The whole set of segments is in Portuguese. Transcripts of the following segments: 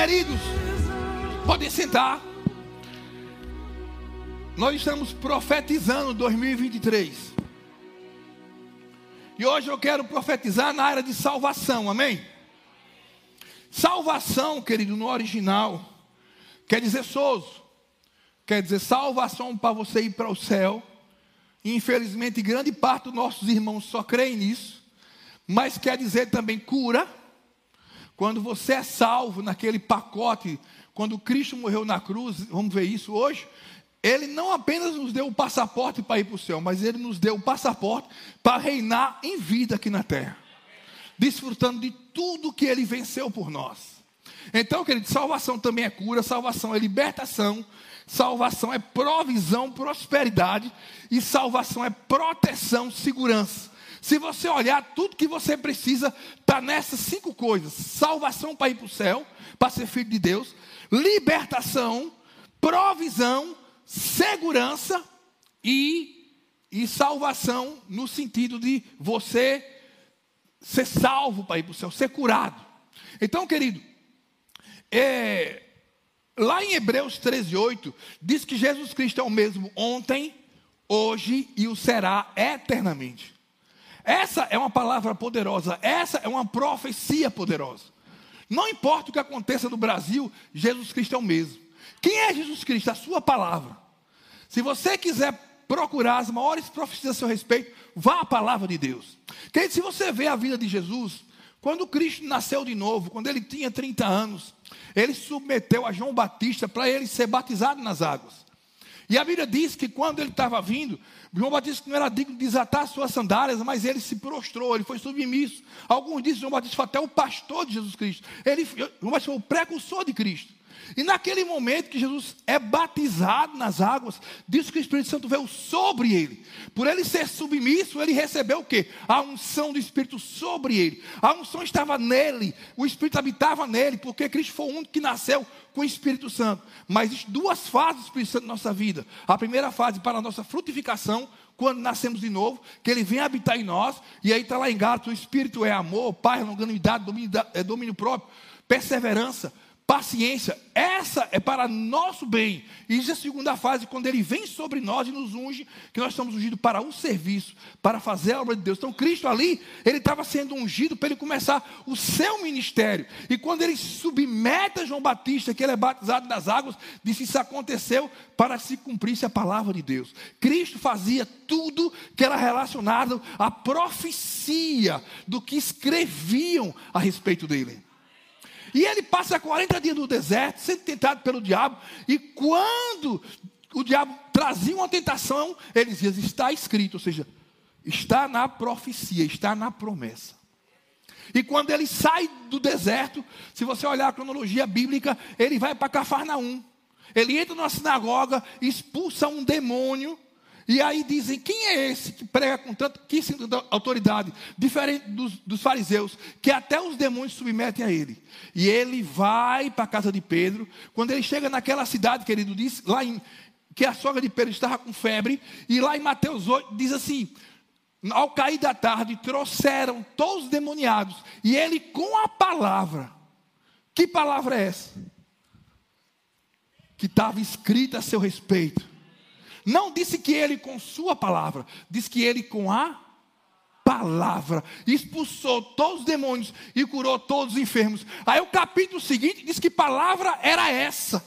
Queridos, podem sentar. Nós estamos profetizando 2023. E hoje eu quero profetizar na área de salvação, amém? Salvação, querido, no original, quer dizer sozo, quer dizer salvação para você ir para o céu. Infelizmente, grande parte dos nossos irmãos só creem nisso, mas quer dizer também cura. Quando você é salvo naquele pacote, quando Cristo morreu na cruz, vamos ver isso hoje. Ele não apenas nos deu o passaporte para ir para o céu, mas ele nos deu o passaporte para reinar em vida aqui na terra, desfrutando de tudo que ele venceu por nós. Então, querido, salvação também é cura, salvação é libertação, salvação é provisão, prosperidade, e salvação é proteção, segurança. Se você olhar, tudo que você precisa está nessas cinco coisas: salvação para ir para o céu, para ser filho de Deus, libertação, provisão, segurança e, e salvação no sentido de você ser salvo para ir para o céu, ser curado. Então, querido, é, lá em Hebreus 13, 8, diz que Jesus Cristo é o mesmo ontem, hoje e o será eternamente. Essa é uma palavra poderosa, essa é uma profecia poderosa. Não importa o que aconteça no Brasil, Jesus Cristo é o mesmo. Quem é Jesus Cristo? A sua palavra. Se você quiser procurar as maiores profecias a seu respeito, vá à palavra de Deus. Que se você vê a vida de Jesus, quando Cristo nasceu de novo, quando ele tinha 30 anos, ele submeteu a João Batista para ele ser batizado nas águas. E a Bíblia diz que quando ele estava vindo, João Batista não era digno de desatar suas sandálias, mas ele se prostrou, ele foi submisso. Alguns dizem que João Batista foi até o pastor de Jesus Cristo. Ele, João Batista foi o precursor de Cristo. E naquele momento que Jesus é batizado nas águas, diz que o Espírito Santo veio sobre ele. Por ele ser submisso, ele recebeu o quê? A unção do Espírito sobre ele. A unção estava nele, o Espírito habitava nele, porque Cristo foi o único que nasceu com o Espírito Santo. Mas existem duas fases do Espírito Santo na nossa vida. A primeira fase para a nossa frutificação, quando nascemos de novo, que ele vem habitar em nós, e aí está lá em Gato, o Espírito é amor, paz, longanimidade, domínio, é domínio próprio, perseverança paciência, essa é para nosso bem. Isso é a segunda fase, quando ele vem sobre nós e nos unge, que nós estamos ungidos para um serviço, para fazer a obra de Deus. Então, Cristo ali, ele estava sendo ungido para ele começar o seu ministério. E quando ele submete a João Batista, que ele é batizado nas águas, disse: Isso aconteceu para se cumprisse a palavra de Deus. Cristo fazia tudo que era relacionado à profecia do que escreviam a respeito dele. E ele passa 40 dias no deserto, sendo tentado pelo diabo. E quando o diabo trazia uma tentação, ele dizia: Está escrito, ou seja, está na profecia, está na promessa. E quando ele sai do deserto, se você olhar a cronologia bíblica, ele vai para Cafarnaum. Ele entra numa sinagoga, expulsa um demônio e aí dizem: quem é esse que prega com tanta autoridade, diferente dos, dos, fariseus, que até os demônios submetem a ele? E ele vai para a casa de Pedro. Quando ele chega naquela cidade, querido, diz lá em, que a sogra de Pedro estava com febre. E lá em Mateus 8 diz assim: ao cair da tarde, trouxeram todos os demoniados. E ele com a palavra. Que palavra é essa? Que estava escrita a seu respeito não disse que ele com sua palavra, disse que ele com a palavra expulsou todos os demônios e curou todos os enfermos. Aí o capítulo seguinte diz que palavra era essa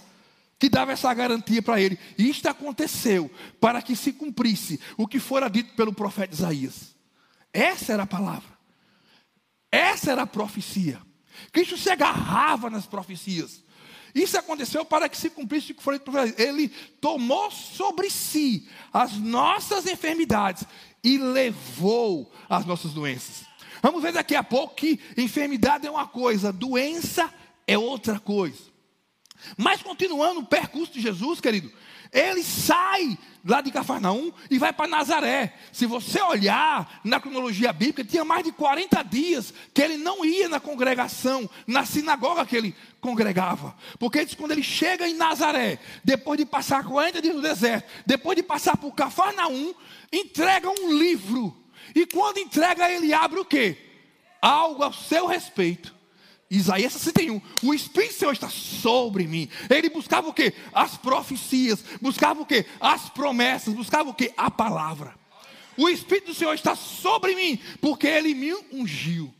que dava essa garantia para ele. E isto aconteceu para que se cumprisse o que fora dito pelo profeta Isaías. Essa era a palavra. Essa era a profecia. Cristo se agarrava nas profecias. Isso aconteceu para que se cumprisse o que foi Ele tomou sobre si as nossas enfermidades e levou as nossas doenças. Vamos ver daqui a pouco que enfermidade é uma coisa, doença é outra coisa. Mas continuando o percurso de Jesus, querido, ele sai lá de Cafarnaum e vai para Nazaré. Se você olhar na cronologia bíblica, tinha mais de 40 dias que ele não ia na congregação, na sinagoga que ele congregava. Porque quando ele chega em Nazaré, depois de passar 40 dias no deserto, depois de passar por Cafarnaum, entrega um livro. E quando entrega, ele abre o quê? Algo ao seu respeito Isaías 61, o Espírito do Senhor está sobre mim. Ele buscava o que? As profecias, buscava o que? As promessas, buscava o que? A palavra. O Espírito do Senhor está sobre mim, porque ele me ungiu.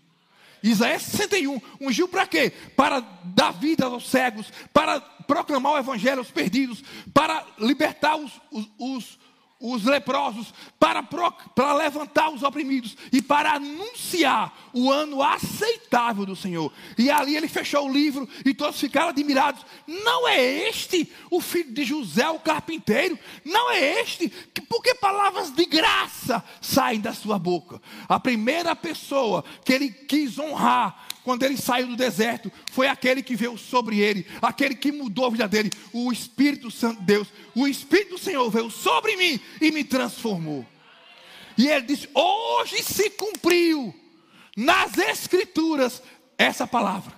Isaías 61, ungiu para quê? Para dar vida aos cegos, para proclamar o evangelho aos perdidos, para libertar os, os, os os leprosos, para, para levantar os oprimidos e para anunciar o ano aceitável do Senhor. E ali ele fechou o livro e todos ficaram admirados. Não é este o filho de José, o carpinteiro? Não é este? Porque palavras de graça saem da sua boca. A primeira pessoa que ele quis honrar quando ele saiu do deserto, foi aquele que veio sobre ele, aquele que mudou a vida dele, o Espírito Santo de Deus. O Espírito do Senhor veio sobre mim e me transformou. E ele disse: Hoje se cumpriu nas Escrituras essa palavra.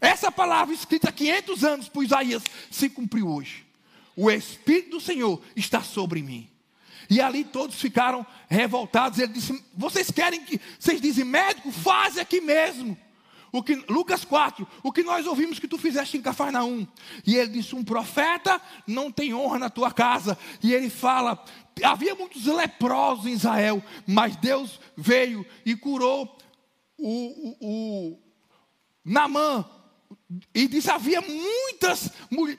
Essa palavra escrita há 500 anos por Isaías se cumpriu hoje. O Espírito do Senhor está sobre mim. E ali todos ficaram revoltados. Ele disse: Vocês querem que. Vocês dizem, médico, faz aqui mesmo. O que, Lucas 4, o que nós ouvimos que tu fizeste em Cafarnaum. E ele disse: Um profeta não tem honra na tua casa. E ele fala: Havia muitos leprosos em Israel, mas Deus veio e curou o, o, o Namã, e diz: havia muitas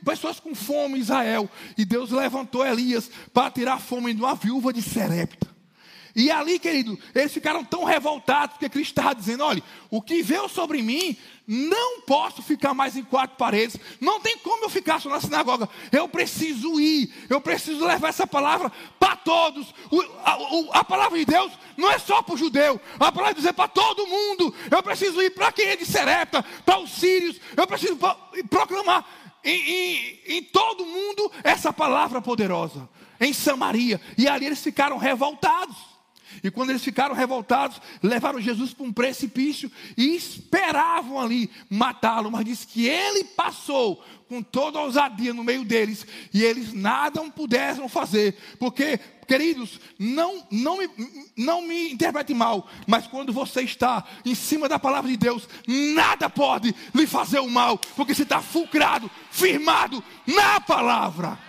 pessoas com fome em Israel. E Deus levantou Elias para tirar a fome de uma viúva de Serepta. E ali, querido, eles ficaram tão revoltados, porque Cristo estava dizendo: olha, o que veio sobre mim, não posso ficar mais em quatro paredes, não tem como eu ficar só na sinagoga, eu preciso ir, eu preciso levar essa palavra para todos. O, a, a, palavra de Deus não é só para o judeu, a palavra de Deus é para todo mundo. Eu preciso ir para quem é de Serepta, para os sírios, eu preciso proclamar em, em, em todo mundo essa palavra poderosa, em Samaria. E ali eles ficaram revoltados. E quando eles ficaram revoltados, levaram Jesus para um precipício e esperavam ali matá-lo, mas diz que ele passou com toda a ousadia no meio deles e eles nada puderam fazer, porque queridos, não, não, me, não me interprete mal, mas quando você está em cima da palavra de Deus, nada pode lhe fazer o mal, porque você está fulcrado, firmado na palavra.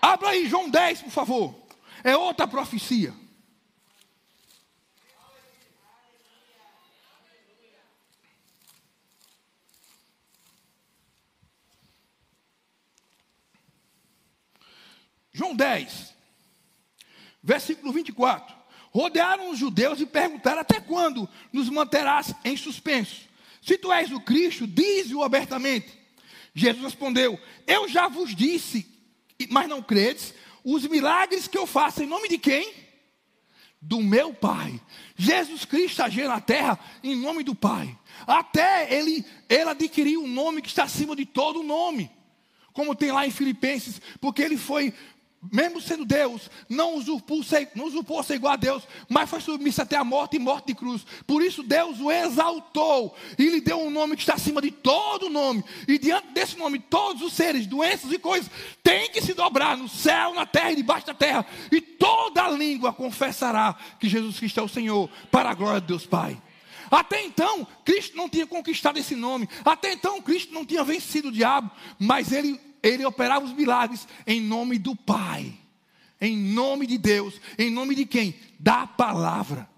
Abra aí João 10, por favor. É outra profecia. João 10, versículo 24. Rodearam os judeus e perguntaram: Até quando nos manterás em suspenso? Se tu és o Cristo, dize-o abertamente. Jesus respondeu: Eu já vos disse, mas não credes os milagres que eu faço em nome de quem? Do meu Pai. Jesus Cristo agiu na terra em nome do Pai. Até ele, ele adquiriu um nome que está acima de todo nome. Como tem lá em Filipenses, porque ele foi mesmo sendo Deus, não usurpou, ser, não usurpou ser igual a Deus, mas foi submisso até a morte e morte de cruz. Por isso Deus o exaltou e lhe deu um nome que está acima de todo nome. E diante desse nome, todos os seres, doenças e coisas têm que se dobrar no céu, na terra e debaixo da terra. E toda língua confessará que Jesus Cristo é o Senhor, para a glória de Deus Pai. Até então, Cristo não tinha conquistado esse nome. Até então, Cristo não tinha vencido o diabo. Mas ele ele operava os milagres em nome do Pai, em nome de Deus, em nome de quem? Da palavra.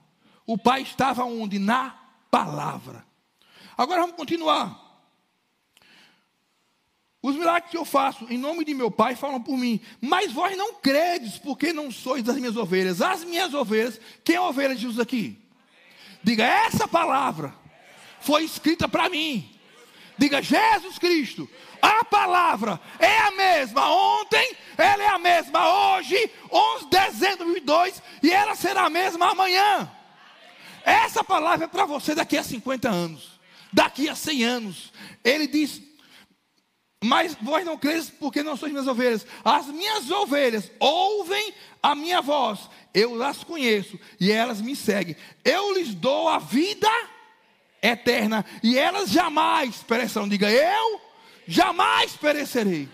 O Pai estava onde? Na palavra. Agora vamos continuar. Os milagres que eu faço em nome de meu Pai falam por mim, mas vós não credes, porque não sois das minhas ovelhas. As minhas ovelhas, quem é ovelha de Jesus aqui? Diga, essa palavra foi escrita para mim. Diga, Jesus Cristo a palavra é a mesma ontem, ela é a mesma hoje, 11 de dezembro de 2002, e ela será a mesma amanhã. Essa palavra é para você daqui a 50 anos, daqui a 100 anos. Ele diz: Mas vós não crees porque não sois minhas ovelhas. As minhas ovelhas ouvem a minha voz, eu as conheço e elas me seguem. Eu lhes dou a vida eterna e elas jamais perecerão. Diga eu jamais perecerei.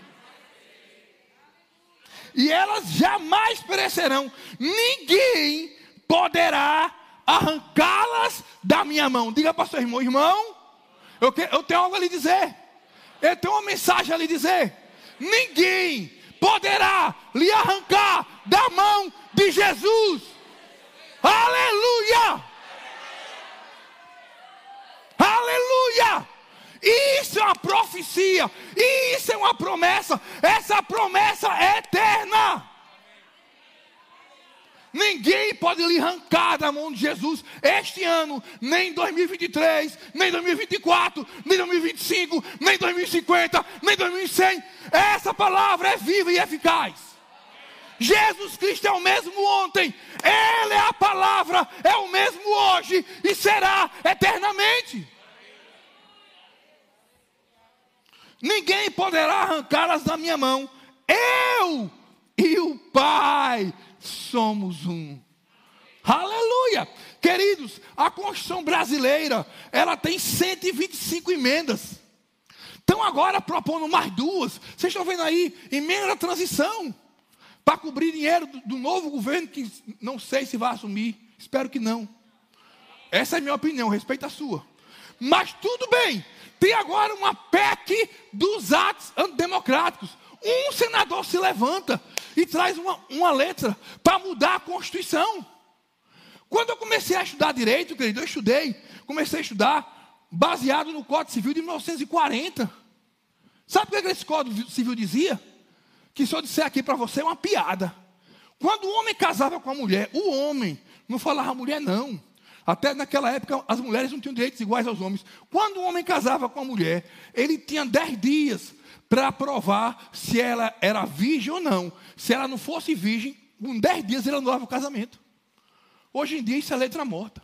E elas jamais perecerão. Ninguém poderá arrancá-las da minha mão. Diga para seu irmão, irmão, eu, que, eu tenho algo a lhe dizer. Eu tenho uma mensagem a lhe dizer. Ninguém poderá lhe arrancar da mão de Jesus. Aleluia! Aleluia! Isso é uma profecia, isso é uma promessa, essa promessa é eterna. Ninguém pode lhe arrancar da mão de Jesus este ano, nem 2023, nem 2024, nem 2025, nem 2050, nem 2100. Essa palavra é viva e eficaz. Jesus Cristo é o mesmo ontem, Ele é a palavra, é o mesmo hoje e será eternamente. Ninguém poderá arrancá-las da minha mão. Eu e o Pai somos um. Aleluia! Queridos, a Constituição brasileira, ela tem 125 emendas. Então agora propondo mais duas. Vocês estão vendo aí, emenda da transição. Para cobrir dinheiro do, novo governo que não sei se vai assumir. Espero que não. Essa é a minha opinião, respeito a sua. Mas tudo bem. Tem agora uma PEC dos atos antidemocráticos. Um senador se levanta e traz uma, uma letra para mudar a Constituição. Quando eu comecei a estudar direito, querido, eu estudei, comecei a estudar baseado no Código Civil de 1940. Sabe o que esse Código Civil dizia? Que se eu disser aqui para você é uma piada. Quando o homem casava com a mulher, o homem não falava mulher, não. Até naquela época as mulheres não tinham direitos iguais aos homens. Quando o homem casava com a mulher, ele tinha dez dias para provar se ela era virgem ou não. Se ela não fosse virgem, com dez dias ele anulava o casamento. Hoje em dia isso é letra morta.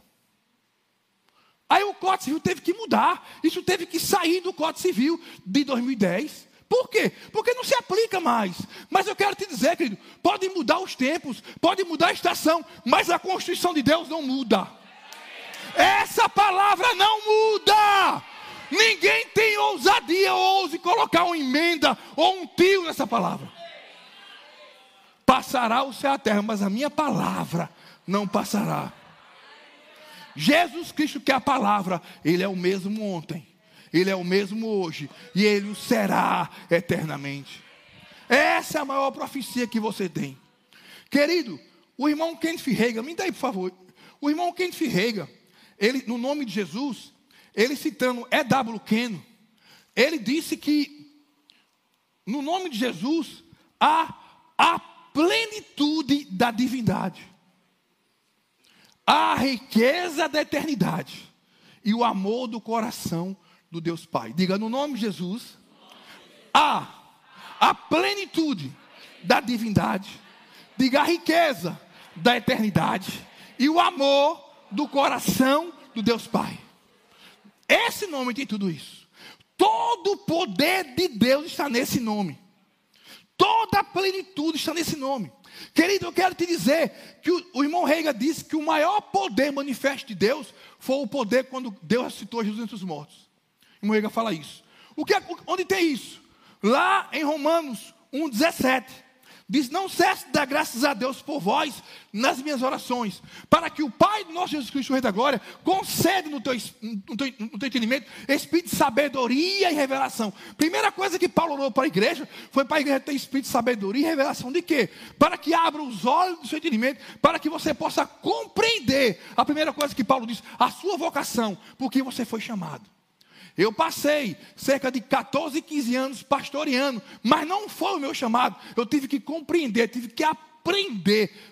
Aí o Código Civil teve que mudar. Isso teve que sair do Código Civil de 2010. Por quê? Porque não se aplica mais. Mas eu quero te dizer, querido, pode mudar os tempos, pode mudar a estação, mas a Constituição de Deus não muda. Essa palavra não muda. Ninguém tem ousadia ou ouse colocar uma emenda ou um tio nessa palavra. Passará o céu e a terra, mas a minha palavra não passará. Jesus Cristo, que é a palavra, Ele é o mesmo ontem, Ele é o mesmo hoje, e Ele o será eternamente. Essa é a maior profecia que você tem. Querido, o irmão Kenneth Reagan, me dá aí, por favor. O irmão Kenneth Reagan, ele, no nome de Jesus, ele citando E.W. Keno, ele disse que no nome de Jesus há a plenitude da divindade, a riqueza da eternidade e o amor do coração do Deus Pai. Diga no nome de Jesus, há a plenitude da divindade, diga a riqueza da eternidade e o amor do coração do Deus Pai. Esse nome tem tudo isso. Todo o poder de Deus está nesse nome. Toda a plenitude está nesse nome. Querido, eu quero te dizer que o, o irmão Reiga disse que o maior poder manifesto de Deus foi o poder quando Deus ressuscitou Jesus entre os mortos. Reiga fala isso. O que, é, onde tem isso? Lá em Romanos 1,17. Diz: Não cesse de dar graças a Deus por vós nas minhas orações, para que o Pai do nosso Jesus Cristo, Rei da Glória, conceda no teu, no, teu, no teu entendimento espírito de sabedoria e revelação. Primeira coisa que Paulo orou para a igreja foi para a igreja ter espírito de sabedoria e revelação de quê? Para que abra os olhos do seu entendimento, para que você possa compreender. A primeira coisa que Paulo diz: a sua vocação, porque você foi chamado. Eu passei cerca de 14, 15 anos pastoreando, mas não foi o meu chamado. Eu tive que compreender, tive que aprender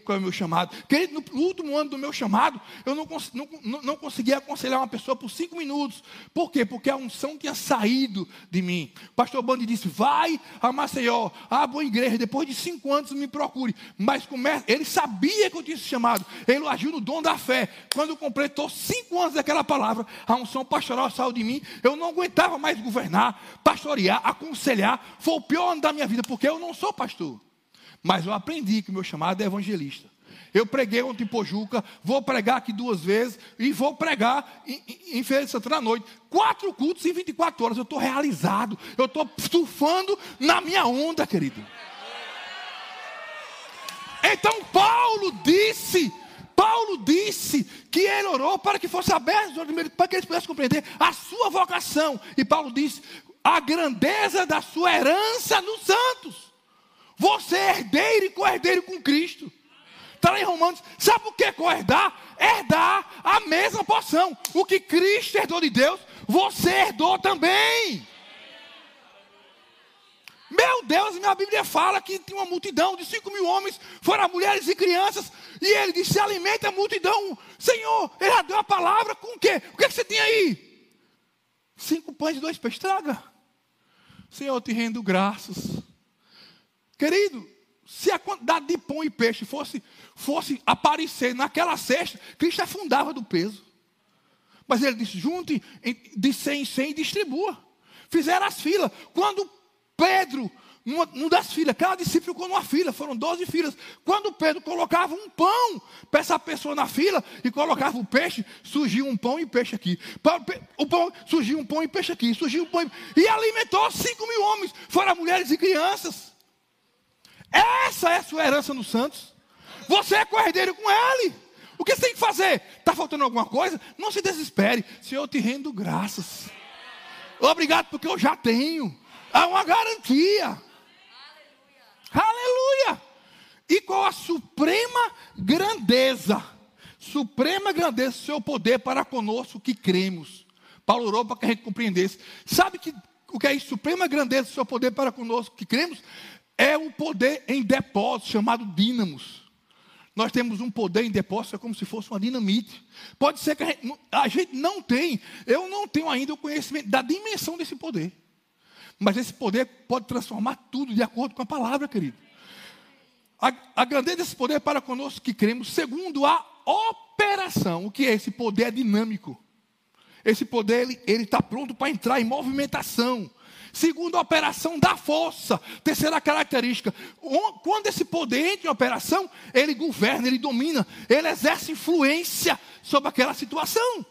qual é o meu chamado. Querido, no último ano do meu chamado, eu não, não, não conseguia aconselhar uma pessoa por cinco minutos. Por quê? Porque a unção tinha saído de mim. O pastor Bandi disse: vai a Maceió, a boa igreja, depois de cinco anos me procure. Mas comece, ele sabia que eu tinha esse chamado. Ele agiu no dom da fé. Quando completou cinco anos daquela palavra, a unção pastoral saiu de mim. Eu não aguentava mais governar, pastorear, aconselhar. Foi o pior ano da minha vida, porque eu não sou pastor. Mas eu aprendi que meu chamado é evangelista. Eu preguei ontem em Pojuca, vou pregar aqui duas vezes e vou pregar em, em, em Feira de Santana à noite. Quatro cultos em 24 horas. Eu estou realizado. Eu estou surfando na minha onda, querido. Então Paulo disse Paulo disse que ele orou para que fosse aberto para que eles pudessem compreender a sua vocação. E Paulo disse: a grandeza da sua herança nos santos. Você é herdeiro e co-herdeiro com Cristo. Está lá em Romanos. Sabe por que co-herdar? Herdar a mesma porção. O que Cristo herdou de Deus, você herdou também. Meu Deus, minha Bíblia fala que tinha uma multidão de 5 mil homens, fora mulheres e crianças, e ele disse: alimenta a multidão. Senhor, ele já deu a palavra com o quê? O que, é que você tem aí? Cinco pães e dois peixes, traga. Senhor, eu te rendo graças. Querido, se a quantidade de pão e peixe fosse, fosse aparecer naquela cesta, Cristo afundava do peso. Mas ele disse: junte de 100 em 100 e distribua. Fizeram as filas. Quando Pedro, numa, numa das filas, cada discípulo ficou numa fila, foram 12 filas. Quando Pedro colocava um pão para essa pessoa na fila e colocava o peixe, surgiu um pão e peixe aqui. O pão, surgiu um pão e peixe aqui, surgiu um pão e, e alimentou 5 mil homens, fora mulheres e crianças. Essa é a sua herança nos santos. Você é cordeiro com ele. O que você tem que fazer? Está faltando alguma coisa? Não se desespere. Senhor, eu te rendo graças. Obrigado porque eu já tenho. Há uma garantia. Aleluia. E qual a suprema grandeza? Suprema grandeza do seu poder para conosco que cremos. Paulo orou para que a gente compreendesse. Sabe que, o que é isso? Suprema grandeza do seu poder para conosco que cremos? É um poder em depósito chamado dínamos. Nós temos um poder em depósito, é como se fosse uma dinamite. Pode ser que a gente, a gente não tem, eu não tenho ainda o conhecimento da dimensão desse poder. Mas esse poder pode transformar tudo de acordo com a palavra, querido. A, a grandeza desse poder é para conosco que cremos, segundo a operação. O que é esse poder? É dinâmico. Esse poder ele está pronto para entrar em movimentação. Segundo a operação da força. Terceira característica: quando esse poder entra em operação, ele governa, ele domina, ele exerce influência sobre aquela situação.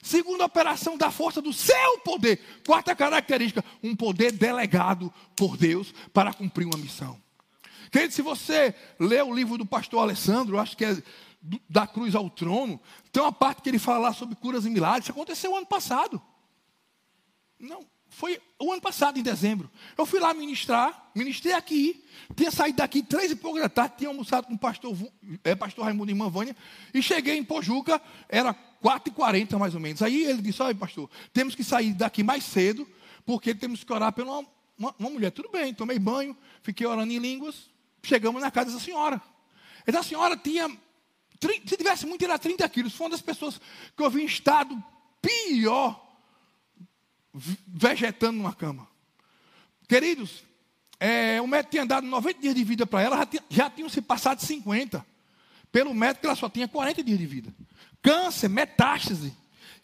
Segundo a operação da força do seu poder. Quarta característica: um poder delegado por Deus para cumprir uma missão. Querido, se você lê o livro do pastor Alessandro, acho que é da cruz ao trono, tem uma parte que ele fala sobre curas e milagres. Isso aconteceu ano passado. Não, foi o ano passado, em dezembro. Eu fui lá ministrar, ministrei aqui, tinha saído daqui três e pouco da tarde, tinha almoçado com o pastor, é, pastor Raimundo e irmã Vânia, e cheguei em Pojuca, era 4h40 mais ou menos. Aí ele disse, olha pastor, temos que sair daqui mais cedo, porque temos que orar pela uma, uma, uma mulher. Tudo bem, tomei banho, fiquei orando em línguas, chegamos na casa da senhora. Essa senhora tinha, se tivesse muito, era 30 quilos. Foi uma das pessoas que eu vi em estado pior, vegetando numa cama. Queridos, é, o médico tinha dado 90 dias de vida para ela, já, tinha, já tinham se passado 50. Pelo médico, ela só tinha 40 dias de vida câncer, metástase.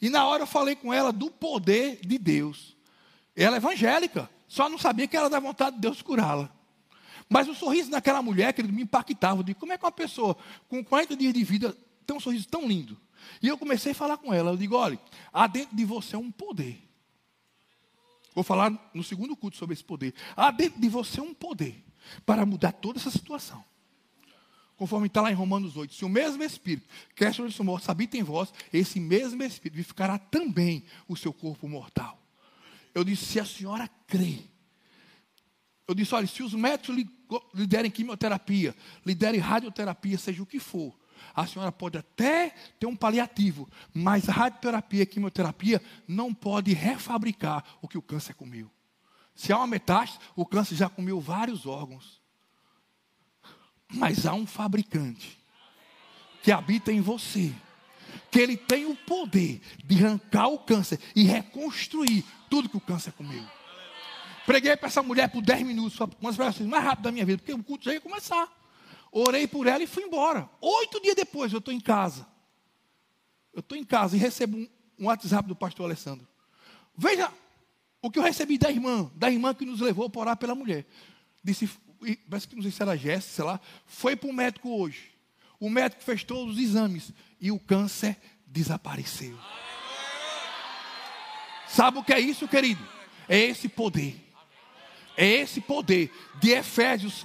E na hora eu falei com ela do poder de Deus. Ela é evangélica, só não sabia que era da vontade de Deus curá-la. Mas o sorriso daquela mulher, que me impactava. Eu digo, como é que uma pessoa com 40 dias de vida tem um sorriso tão lindo? E eu comecei a falar com ela. Eu digo, olha, há dentro de você um poder. Vou falar no segundo culto sobre esse poder. Há dentro de você um poder para mudar toda essa situação conforme está lá em Romanos 8, se o mesmo Espírito que é sobre os mortos habita em vós, esse mesmo Espírito vivificará também o seu corpo mortal. Eu disse, se a senhora crê, eu disse, olha, se os médicos lhe, lhe derem quimioterapia, lhe derem radioterapia, seja o que for, a senhora pode até ter um paliativo, mas a radioterapia e a quimioterapia não pode refabricar o que o câncer comeu. Se há uma metástase, o câncer já comeu vários órgãos. Mas há um fabricante que habita em você, que ele tem o poder de arrancar o câncer e reconstruir tudo que o câncer comeu. Preguei para essa mulher por 10 minutos, uma das pregações mais rápidas da minha vida, porque o culto já ia começar. Orei por ela e fui embora. Oito dias depois eu estou em casa. Eu estou em casa e recebo um, um WhatsApp do pastor Alessandro. Veja o que eu recebi da irmã, da irmã que nos levou para orar pela mulher. Disse, parece que não sei se era Jéssica, sei lá, foi para o médico hoje. O médico fez todos os exames e o câncer desapareceu. Sabe o que é isso, querido? É esse poder. É esse poder de Efésios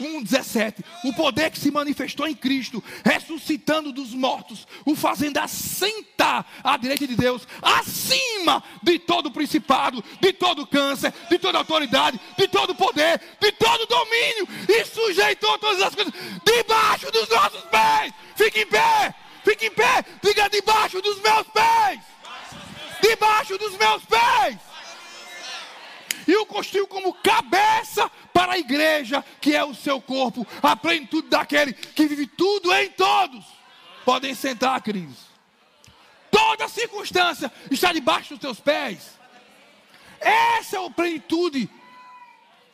1,17. O poder que se manifestou em Cristo, ressuscitando dos mortos, o fazendo assentar à direita de Deus, acima de todo principado, de todo câncer, de toda autoridade, de todo poder, de todo domínio, e sujeitou todas as coisas debaixo dos nossos pés. Fique em pé, fique em pé, diga debaixo dos meus pés. Debaixo dos meus pés e o construiu como cabeça para a igreja, que é o seu corpo, a plenitude daquele que vive tudo em todos. Podem sentar, queridos. Toda circunstância está debaixo dos teus pés. Essa é a plenitude.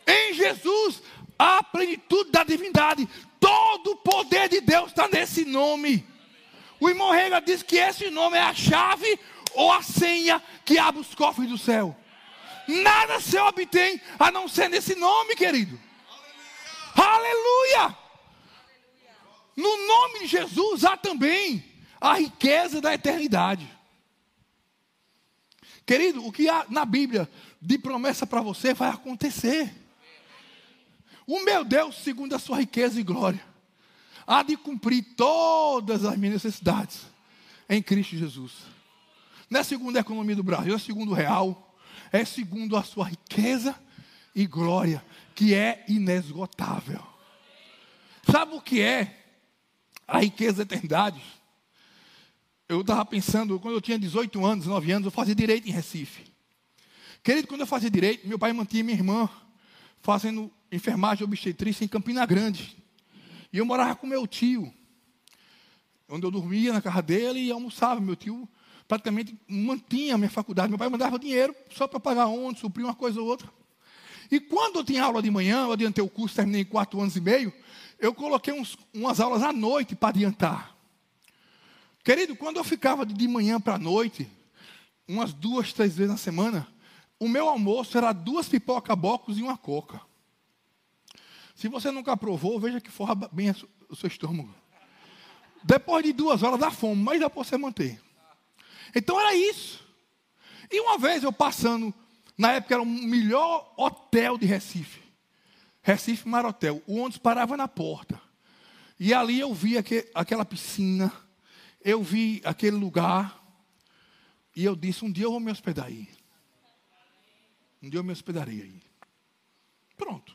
Em Jesus, a plenitude da divindade. Todo o poder de Deus está nesse nome. O irmão Rega diz que esse nome é a chave ou a senha que abre os cofres do céu. Nada se obtém a não ser nesse nome, querido. Aleluia. Aleluia! No nome de Jesus há também a riqueza da eternidade. Querido, o que há na Bíblia de promessa para você vai acontecer. O meu Deus, segundo a sua riqueza e glória, há de cumprir todas as minhas necessidades em Cristo Jesus. Não é segundo a economia do Brasil, é segundo o real, é segundo a sua riqueza e glória, que é inesgotável. Sabe o que é a riqueza da eternidade? Eu estava pensando, quando eu tinha 18 anos, 9 anos, eu fazia direito em Recife. Querido, quando eu fazia direito, meu pai mantinha minha irmã fazendo enfermagem obstetrícia em Campina Grande. E eu morava com meu tio, onde eu dormia na casa dele e almoçava. Meu tio praticamente mantinha a minha faculdade. Meu pai mandava dinheiro só para pagar onde, suprir uma coisa ou outra. E quando eu tinha aula de manhã, eu adiantei o curso, terminei em quatro anos e meio, eu coloquei uns, umas aulas à noite para adiantar. Querido, quando eu ficava de manhã para a noite, umas duas, três vezes na semana, o meu almoço era duas pipoca bocos e uma coca. Se você nunca provou, veja que forra bem o seu estômago. Depois de duas horas dá fome, mas dá para você manter. Então era isso. E uma vez eu passando, na época era o melhor hotel de Recife. Recife Marotel. O ônibus parava na porta. E ali eu vi aquela piscina, eu vi aquele lugar. E eu disse: um dia eu vou me hospedar aí. Um dia eu me hospedarei aí. Pronto.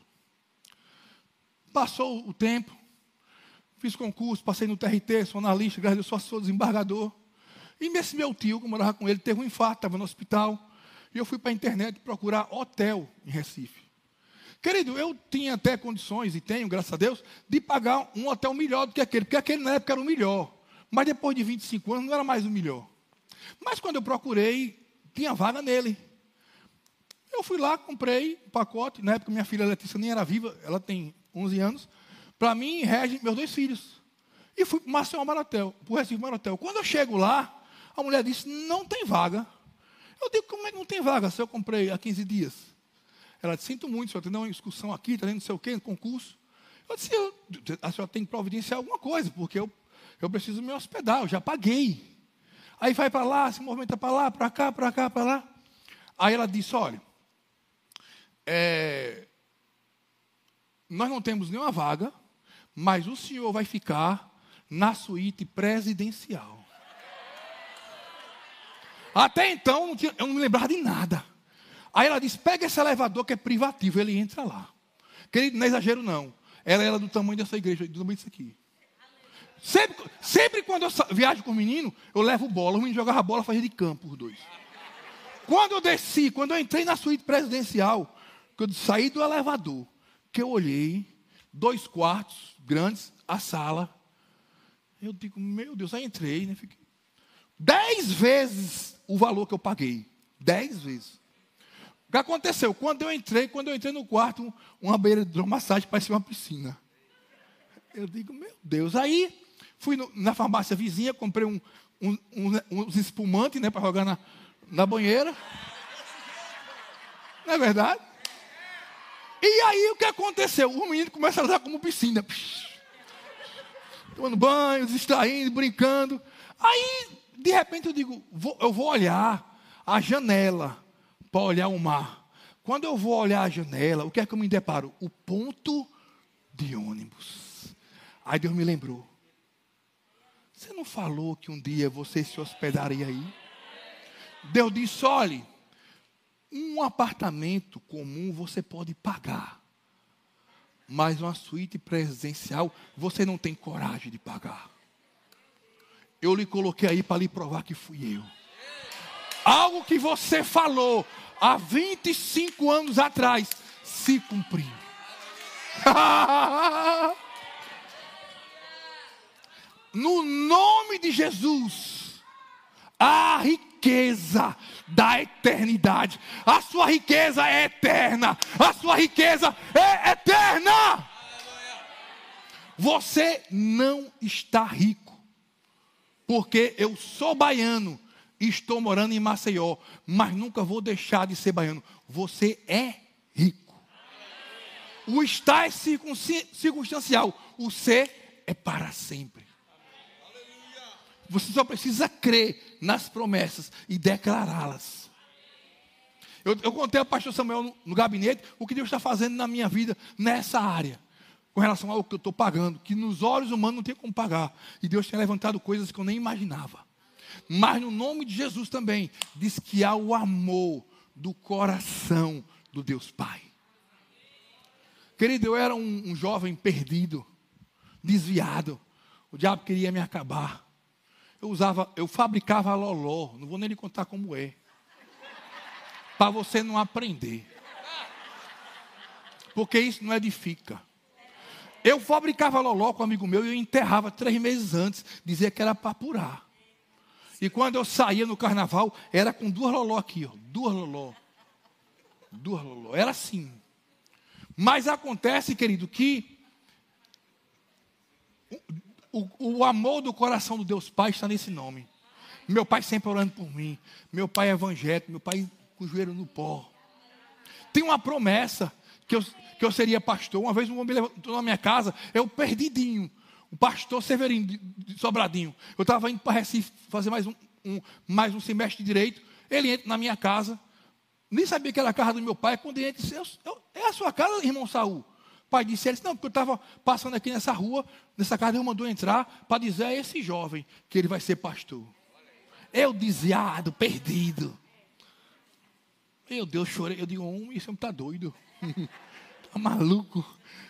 Passou o tempo. Fiz concurso, passei no TRT, sou analista, graças a Deus sou desembargador. E esse meu tio, que morava com ele, teve um infarto, estava no hospital. E eu fui para a internet procurar hotel em Recife. Querido, eu tinha até condições, e tenho, graças a Deus, de pagar um hotel melhor do que aquele, porque aquele na época era o melhor. Mas depois de 25 anos não era mais o melhor. Mas quando eu procurei, tinha vaga nele. Eu fui lá, comprei um pacote. Na época minha filha Letícia nem era viva, ela tem 11 anos. Para mim, rege meus dois filhos. E fui para o Maceió Marotel, para o Recife Marotel. Quando eu chego lá, a mulher disse: não tem vaga. Eu digo: como é que não tem vaga se eu comprei há 15 dias? Ela disse: sinto muito, senhor, tem uma excursão aqui, está não sei o quê, concurso. Eu disse: a senhora tem que providenciar alguma coisa, porque eu, eu preciso me hospedar, eu já paguei. Aí vai para lá, se movimenta para lá, para cá, para cá, para lá. Aí ela disse: olha, é, nós não temos nenhuma vaga, mas o senhor vai ficar na suíte presidencial. Até então, eu não me lembrava de nada. Aí ela disse: pega esse elevador que é privativo, ele entra lá. Querido, não é exagero, não. Ela era do tamanho dessa igreja, do tamanho disso aqui. Sempre, sempre quando eu viajo com o menino, eu levo bola. O menino jogava bola, fazia de campo, os dois. Quando eu desci, quando eu entrei na suíte presidencial, que eu saí do elevador, que eu olhei, dois quartos grandes, a sala. Eu digo, meu Deus, aí entrei, né? Fiquei dez vezes o valor que eu paguei. Dez vezes. O que aconteceu? Quando eu entrei, quando eu entrei no quarto, uma beira de massagem parecia uma piscina. Eu digo, meu Deus. Aí fui no, na farmácia vizinha, comprei um, um, um, uns espumantes né, para jogar na, na banheira. Não é verdade? E aí o que aconteceu? O menino começa a usar como piscina. Tomando banho, distraindo, brincando. Aí de repente eu digo, vou, eu vou olhar a janela para olhar o mar. Quando eu vou olhar a janela, o que é que eu me deparo? O ponto de ônibus. Aí Deus me lembrou. Você não falou que um dia você se hospedaria aí? Deus disse: olhe, um apartamento comum você pode pagar, mas uma suíte presidencial você não tem coragem de pagar. Eu lhe coloquei aí para lhe provar que fui eu. Algo que você falou há 25 anos atrás se cumpriu. no nome de Jesus, a riqueza da eternidade. A sua riqueza é eterna. A sua riqueza é eterna. Você não está rico, porque eu sou baiano e estou morando em Maceió, mas nunca vou deixar de ser baiano. Você é rico. O estar é circunstancial, o ser é para sempre. Você só precisa crer nas promessas e declará-las. Eu, eu, contei ao pastor Samuel no, no, gabinete o que Deus está fazendo na minha vida nessa área, com relação ao que eu estou pagando, que nos olhos humanos não tem como pagar. E Deus tem levantado coisas que eu nem imaginava. Mas no nome de Jesus também, diz que há o amor do coração do Deus Pai. Querido, eu era um, um jovem perdido, desviado. O diabo queria me acabar eu usava, eu fabricava loló, não vou nem lhe contar como é. Para você não aprender. Porque isso não edifica. Eu fabricava loló com um amigo meu e eu enterrava três meses antes, dizia que era para apurar. E quando eu saía no carnaval, era com duas loló aqui, ó, duas loló. Duas loló, era assim. Mas acontece, querido, que o, o amor do coração do Deus Pai está nesse nome. Meu pai sempre orando por mim. Meu pai é evangélico, meu pai com o joelho no pó. Tem uma promessa que eu, que eu seria pastor. Uma vez um homem levantou na minha casa, eu perdidinho. O pastor Severino de, Sobradinho. Eu estava indo para Recife fazer mais um, um, mais um semestre de direito. Ele entra na minha casa. Nem sabia que era a casa do meu pai. Quando ele entra, disse, eu, eu, é a sua casa, irmão Saul? pai disse a eles, não, porque eu estava passando aqui nessa rua, nessa casa, ele mandou entrar para dizer a esse jovem que ele vai ser pastor. Eu desviado, perdido. Meu Deus, chorei. Eu digo, homem, esse homem está doido. Está maluco.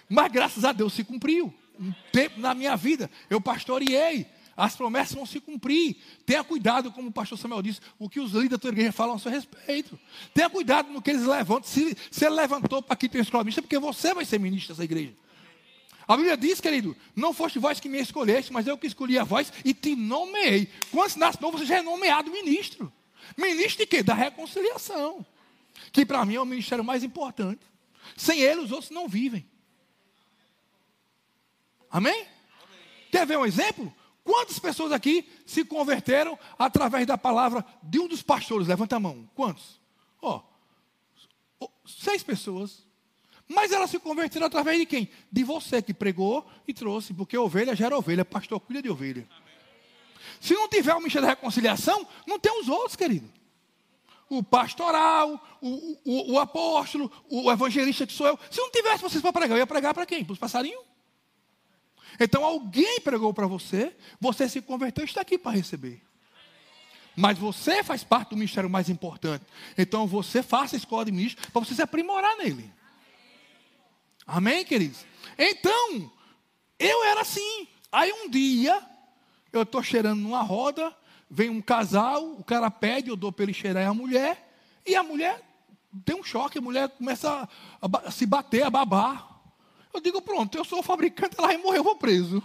Mas graças a Deus se cumpriu. Um tempo na minha vida, eu pastoreei. As promessas vão se cumprir. Tenha cuidado, como o pastor Samuel disse, o que os líderes da tua igreja falam a seu respeito. Tenha cuidado no que eles levantam. Se, ele levantou para aqui ter escola mista, porque você vai ser ministro dessa igreja. A Bíblia diz, querido, não foste vós que me escolheste, mas eu que escolhi a voz e te nomeei. Quando se nasce novo, você já é nomeado ministro. Ministro de quê? Da reconciliação. Que para mim é o ministério mais importante. Sem ele, os outros não vivem. Amém? Amém? Quer ver um exemplo? Quantas pessoas aqui se converteram através da palavra de um dos pastores? Levanta a mão. Quantos? Ó, oh, seis pessoas. Mas elas se converteram através de quem? De você que pregou e trouxe, porque ovelha gera ovelha, pastor cuida de ovelha. Se não tiver o ministério da reconciliação, não tem os outros, querido. O pastoral, o, o, o apóstolo, o evangelista que sou eu. Se não tivesse vocês para pregar, eu ia pregar para quem? Para os passarinhos? Então alguém pregou para você, você se converteu e está aqui para receber. Mas você faz parte do ministério mais importante. Então você faça a escola de ministro para você se aprimorar nele. Amém, queridos? Então, eu era assim. Aí um dia, eu estou cheirando numa roda, vem um casal, o cara pede, eu dou para ele cheirar a mulher, e a mulher tem um choque, a mulher começa a, a se bater, a babar. Eu digo, pronto, eu sou o fabricante, ela vai morrer, eu vou preso.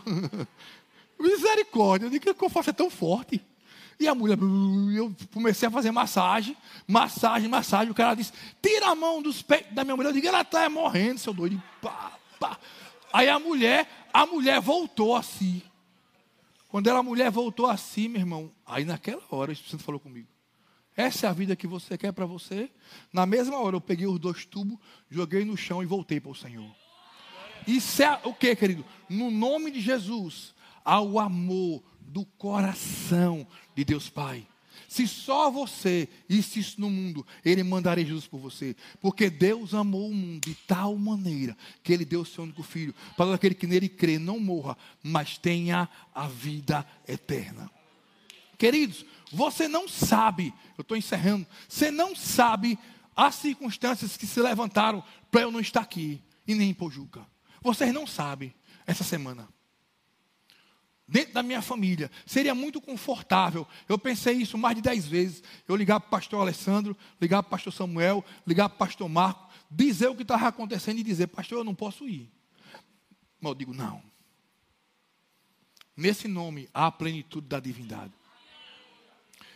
Misericórdia, eu digo, que eu faço é tão forte. E a mulher, eu comecei a fazer massagem, massagem, massagem. O cara disse: tira a mão dos peitos da minha mulher. Eu digo: ela está morrendo, seu doido. Pá, pá. Aí a mulher, a mulher voltou assim. Quando ela, a mulher voltou assim, meu irmão, aí naquela hora o Espírito Santo falou comigo: essa é a vida que você quer para você? Na mesma hora eu peguei os dois tubos, joguei no chão e voltei para o Senhor. Isso é o que, querido? No nome de Jesus, ao amor do coração de Deus Pai. Se só você existisse no mundo, Ele mandaria Jesus por você. Porque Deus amou o mundo de tal maneira que Ele deu o seu único filho, para aquele que nele crê não morra, mas tenha a vida eterna. Queridos, você não sabe, eu estou encerrando, você não sabe as circunstâncias que se levantaram para eu não estar aqui e nem em Pojuca. Vocês não sabem essa semana dentro da minha família. Seria muito confortável. Eu pensei isso mais de dez vezes. Eu ligar para o pastor Alessandro, ligar para o pastor Samuel, ligar para o pastor Marco, dizer o que estava acontecendo e dizer, pastor, eu não posso ir. Mas eu digo, não. Nesse nome há a plenitude da divindade.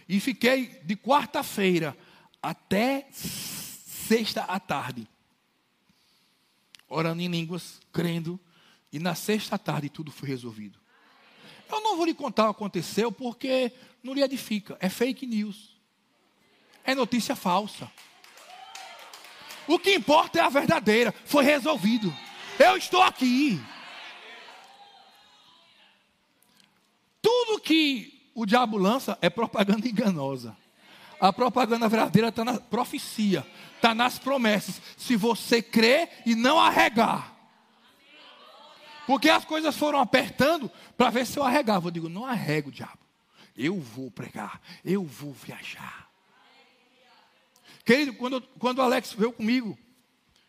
E fiquei de quarta-feira até sexta à tarde, orando em línguas, crendo, e na sexta à tarde tudo foi resolvido. Eu não vou lhe contar o que aconteceu porque não lhe edifica. É fake news. É notícia falsa. O que importa é a verdadeira. Foi resolvido. Eu estou aqui. Tudo que o diabo lança é propaganda enganosa. A propaganda verdadeira está na profecia, está nas promessas. Se você crê e não arregar. Porque as coisas foram apertando para ver se eu arregava. Eu digo, não arrego, diabo. Eu vou pregar, eu vou viajar. Querido, quando, quando Alex veio comigo,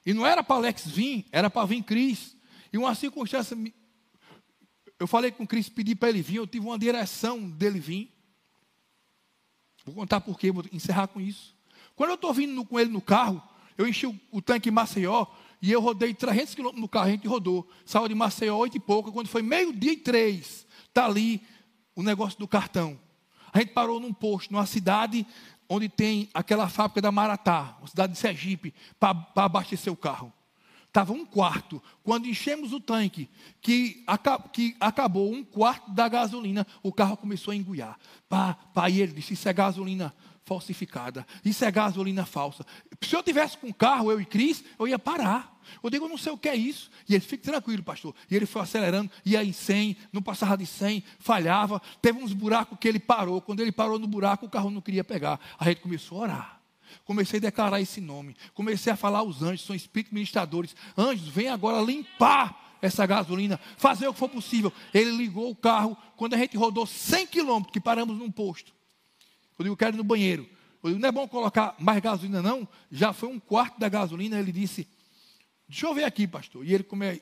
e não era para Alex vir, era para vir Cris. E uma circunstância, eu falei com o Cris, pedi para ele vir, eu tive uma direção dele vir. Vou contar por quê, vou encerrar com isso. Quando eu estou vindo com ele no carro, eu enchi o, o tanque Maceió, e eu rodei 300 quilômetros no carro, a gente rodou. Saiu de Maceió, oito e pouco. Quando foi meio-dia e três, está ali o negócio do cartão. A gente parou num posto, numa cidade onde tem aquela fábrica da Maratá, uma cidade de Sergipe, para abastecer o carro. Estava um quarto. Quando enchemos o tanque, que, que, acabou um quarto da gasolina, o carro começou a enguiar. Pá, pá, e ele disse: Isso é gasolina falsificada. Isso é gasolina falsa. Se eu tivesse com carro, eu e Cris, eu ia parar. Eu digo, eu não sei o que é isso. E ele, fique tranquilo, pastor. E ele foi acelerando, ia em 100, não passava de 100, falhava. Teve uns buracos que ele parou. Quando ele parou no buraco, o carro não queria pegar. A gente começou a orar. Comecei a declarar esse nome. Comecei a falar aos anjos, são espíritos ministradores. Anjos, vem agora limpar essa gasolina, fazer o que for possível. Ele ligou o carro. Quando a gente rodou 100 quilômetros, que paramos num posto, eu quero ir no banheiro. Não é bom colocar mais gasolina, não? Já foi um quarto da gasolina. Ele disse, deixa eu ver aqui, pastor. E ele, como é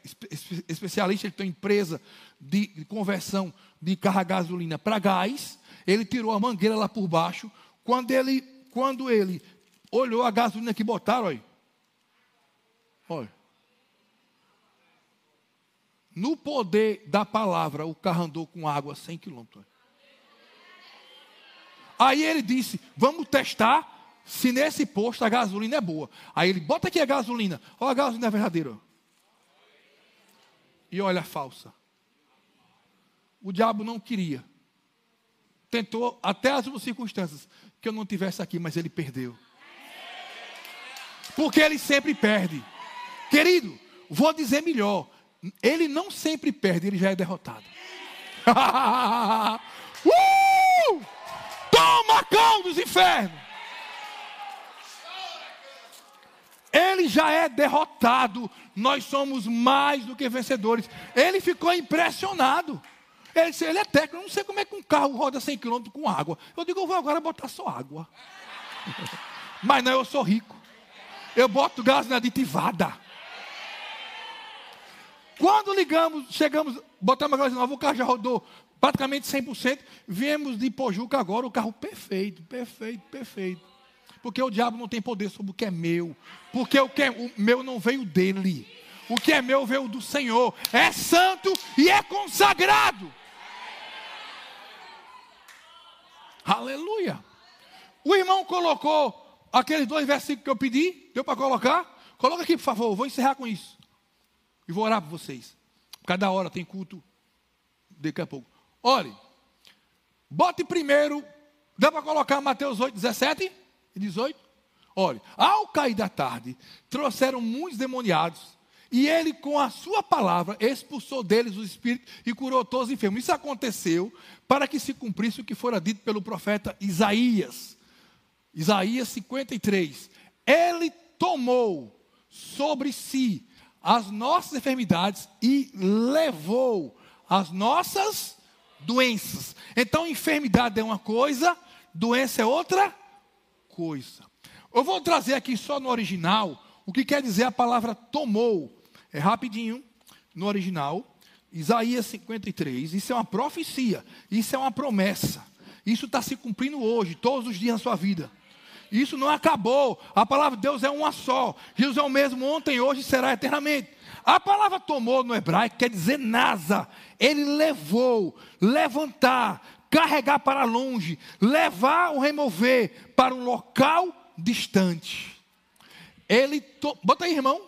especialista, ele tem empresa de conversão de carro a gasolina para gás. Ele tirou a mangueira lá por baixo. Quando ele, quando ele olhou a gasolina que botaram, olha. Olha. No poder da palavra, o carro andou com água 100 quilômetros. Aí ele disse: Vamos testar se nesse posto a gasolina é boa. Aí ele bota aqui a gasolina. Olha a gasolina verdadeira. E olha a falsa. O diabo não queria. Tentou até as circunstâncias que eu não tivesse aqui, mas ele perdeu. Porque ele sempre perde. Querido, vou dizer melhor. Ele não sempre perde, ele já é derrotado. uh! Cão dos infernos. Ele já é derrotado. Nós somos mais do que vencedores. Ele ficou impressionado. Ele disse, ele é técnico, não sei como é que um carro roda 100 km com água. Eu digo, eu vou agora botar só água. Mas não, eu sou rico. Eu boto gás na aditivada. Quando ligamos, chegamos, botamos a gás nova, o carro já rodou praticamente 100%. Viemos de Pojuca agora, o carro perfeito, perfeito, perfeito. Porque o diabo não tem poder sobre o que é meu. Porque o que é o meu não veio dele. O que é meu veio do Senhor. É santo e é consagrado. Aleluia. O irmão colocou aqueles dois versículos que eu pedi. Deu para colocar? Coloca aqui, por favor. Vou encerrar com isso. E vou orar por vocês. Cada hora tem culto. Daqui a pouco. Olhe, bote primeiro, dá para colocar Mateus 8, 17 e 18? Olhe, ao cair da tarde, trouxeram muitos demoniados E ele, com a sua palavra, expulsou deles o espírito e curou todos os enfermos. Isso aconteceu para que se cumprisse o que fora dito pelo profeta Isaías. Isaías 53. Ele tomou sobre si as nossas enfermidades e levou as nossas doenças. Então, enfermidade é uma coisa, doença é outra coisa. Eu vou trazer aqui só no original o que quer dizer a palavra tomou. É rapidinho, no original. Isaías 53. Isso é uma profecia. Isso é uma promessa. Isso está se cumprindo hoje, todos os dias na sua vida. Isso não acabou. A palavra de Deus é uma só. Jesus é o mesmo ontem, hoje e será eternamente. A palavra tomou no hebraico quer dizer nasa. Ele levou, levantar, carregar para longe, levar ou remover para um local distante. Ele, to... bota aí, irmão.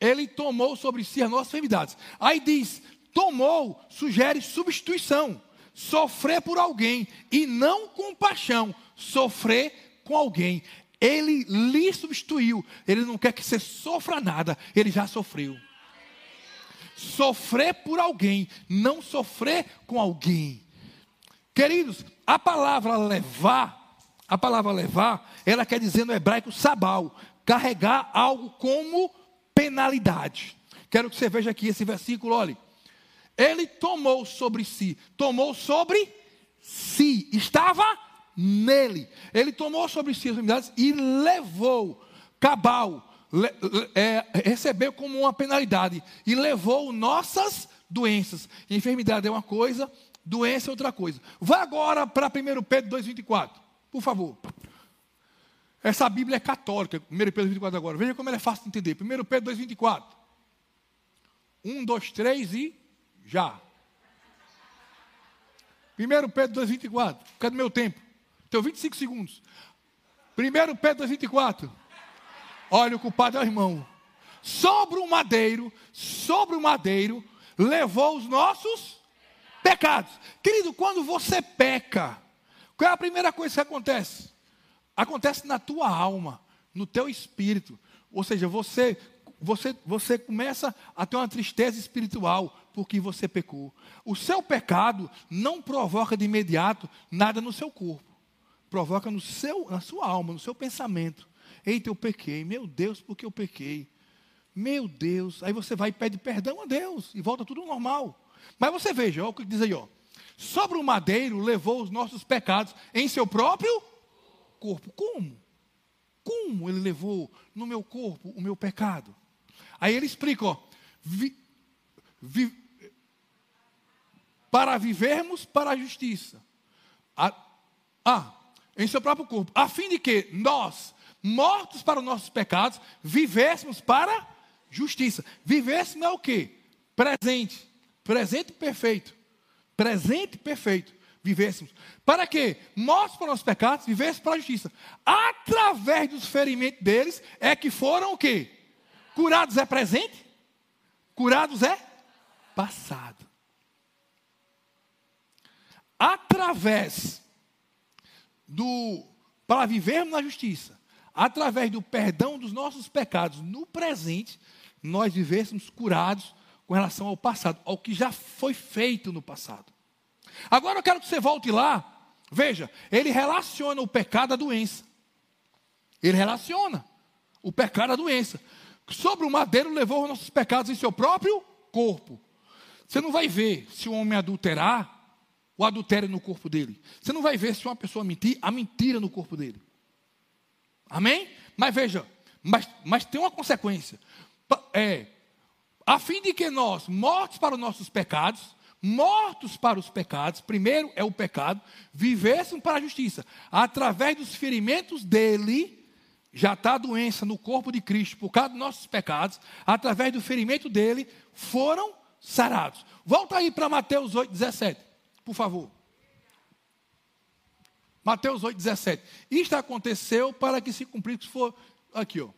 Ele tomou sobre si as nossas enfermidades. Aí diz: tomou, sugere substituição. Sofrer por alguém e não compaixão. Sofrer com alguém. Ele lhe substituiu. Ele não quer que você sofra nada. Ele já sofreu. Sofrer por alguém, não sofrer com alguém. Queridos, a palavra levar, a palavra levar, ela quer dizer no hebraico sabal, carregar algo como penalidade. Quero que você veja aqui esse versículo, olhe. Ele tomou sobre si, tomou sobre si, estava nele. Ele tomou sobre si as enfermidades e levou, cabal, le, é, recebeu como uma penalidade e levou nossas doenças. Enfermidade é uma coisa, doença é outra coisa. Vá agora para 1 Pedro 2,24, por favor. Essa Bíblia é católica, 1 Pedro 24 agora. Veja como ela é fácil de entender. 1 Pedro 2,24. 1, 2, 3 e já. 1 Pedro 2,24. Cadê meu tempo? Tenho 25 segundos. 1 Pedro 2,24. Olha, o culpado é o irmão. Sobre o madeiro, sobre o madeiro, levou os nossos pecados. Querido, quando você peca, qual é a primeira coisa que acontece? Acontece na tua alma, no teu espírito. Ou seja, você você, você começa a ter uma tristeza espiritual porque você pecou. O seu pecado não provoca de imediato nada no seu corpo provoca no seu, na sua alma, no seu pensamento. Eita, eu pequei. Meu Deus, por que eu pequei? Meu Deus. Aí você vai e pede perdão a Deus e volta tudo normal. Mas você veja, olha o que diz aí, ó. Sobre o madeiro levou os nossos pecados em seu próprio corpo. Como? Como ele levou no meu corpo o meu pecado? Aí ele explica, ó. Vi, vi, para vivermos para a justiça. ah, em seu próprio corpo, a fim de que nós, mortos para os nossos pecados, vivêssemos para justiça. Vivêssemos é o que? Presente. Presente perfeito. Presente perfeito. Vivêssemos. Para que? Mortos para os nossos pecados, vivêssemos para a justiça. Através dos ferimentos deles é que foram o quê? Curados é presente? Curados é passado. Através do para vivermos na justiça, através do perdão dos nossos pecados no presente, nós vivêssemos curados com relação ao passado, ao que já foi feito no passado. Agora eu quero que você volte lá. Veja, ele relaciona o pecado à doença. Ele relaciona o pecado à doença. Sobre o madeiro levou os nossos pecados em seu próprio corpo. Você não vai ver se o homem adulterar o adultério no corpo dele. Você não vai ver se uma pessoa mentir, a mentira no corpo dele. Amém? Mas veja, mas, mas tem uma consequência. É, a fim de que nós, mortos para os nossos pecados, mortos para os pecados, primeiro é o pecado, vivêssemos para a justiça. Através dos ferimentos dele, já está a doença no corpo de Cristo, por causa dos nossos pecados, através do ferimento dele, foram sarados. Volta aí para Mateus 8, 17 por favor. Mateus 8, 17. Isto aconteceu para que se cumprisse, for aqui, ó.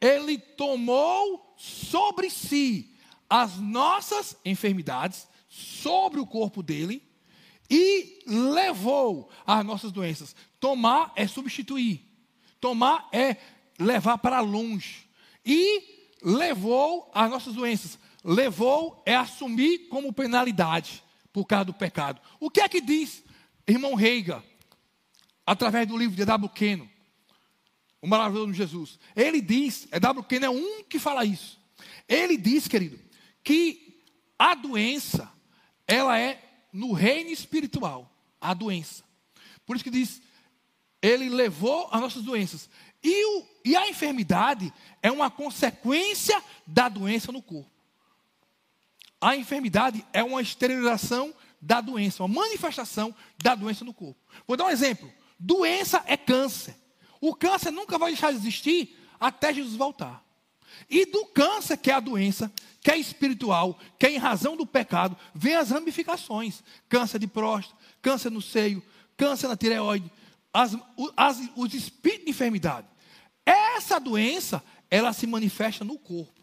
Ele tomou sobre si as nossas enfermidades, sobre o corpo dele, e levou as nossas doenças. Tomar é substituir. Tomar é levar para longe. E levou as nossas doenças. Levou é assumir como penalidade por causa do pecado. O que é que diz irmão Reiga, através do livro de W. Keno, o maravilhoso Jesus? Ele diz, é W. Keno é um que fala isso. Ele diz, querido, que a doença, ela é no reino espiritual, a doença. Por isso que diz, ele levou as nossas doenças. E, o, e a enfermidade é uma consequência da doença no corpo. A enfermidade é uma esterilização da doença, uma manifestação da doença no corpo. Vou dar um exemplo. Doença é câncer. O câncer nunca vai deixar de existir até Jesus voltar. E do câncer, que é a doença, que é espiritual, que é em razão do pecado, vem as ramificações: câncer de próstata, câncer no seio, câncer na tireoide, as, as, os espíritos de enfermidade. Essa doença, ela se manifesta no corpo,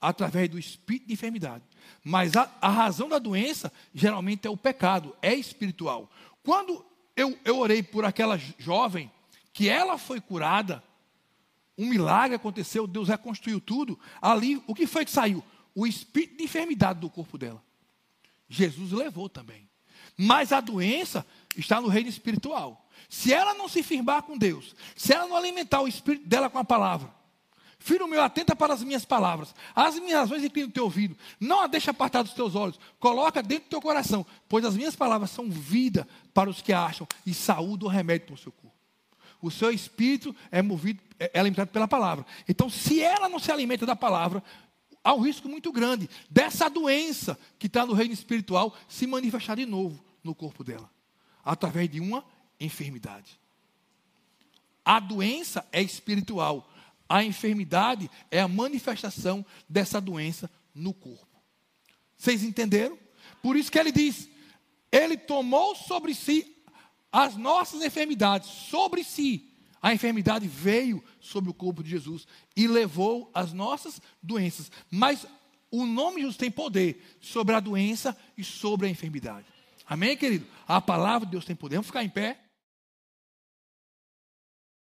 através do espírito de enfermidade. Mas a, a razão da doença, geralmente, é o pecado, é espiritual. Quando eu, eu orei por aquela jovem, que ela foi curada, um milagre aconteceu, Deus reconstruiu tudo. Ali, o que foi que saiu? O espírito de enfermidade do corpo dela. Jesus levou também. Mas a doença está no reino espiritual. Se ela não se firmar com Deus, se ela não alimentar o espírito dela com a palavra, Filho meu, atenta para as minhas palavras. As minhas razões inclinam o teu ouvido. Não a deixa apartar dos teus olhos. Coloca dentro do teu coração. Pois as minhas palavras são vida para os que acham e saúde ou remédio para o seu corpo. O seu espírito é movido, é, é alimentado pela palavra. Então, se ela não se alimenta da palavra, há um risco muito grande dessa doença que está no reino espiritual se manifestar de novo no corpo dela. Através de uma enfermidade. A doença é espiritual, a enfermidade é a manifestação dessa doença no corpo. Vocês entenderam? Por isso que ele diz: ele tomou sobre si as nossas enfermidades, sobre si. A enfermidade veio sobre o corpo de Jesus e levou as nossas doenças. Mas o nome de Jesus tem poder sobre a doença e sobre a enfermidade. Amém, querido? A palavra de Deus tem poder. Vamos ficar em pé.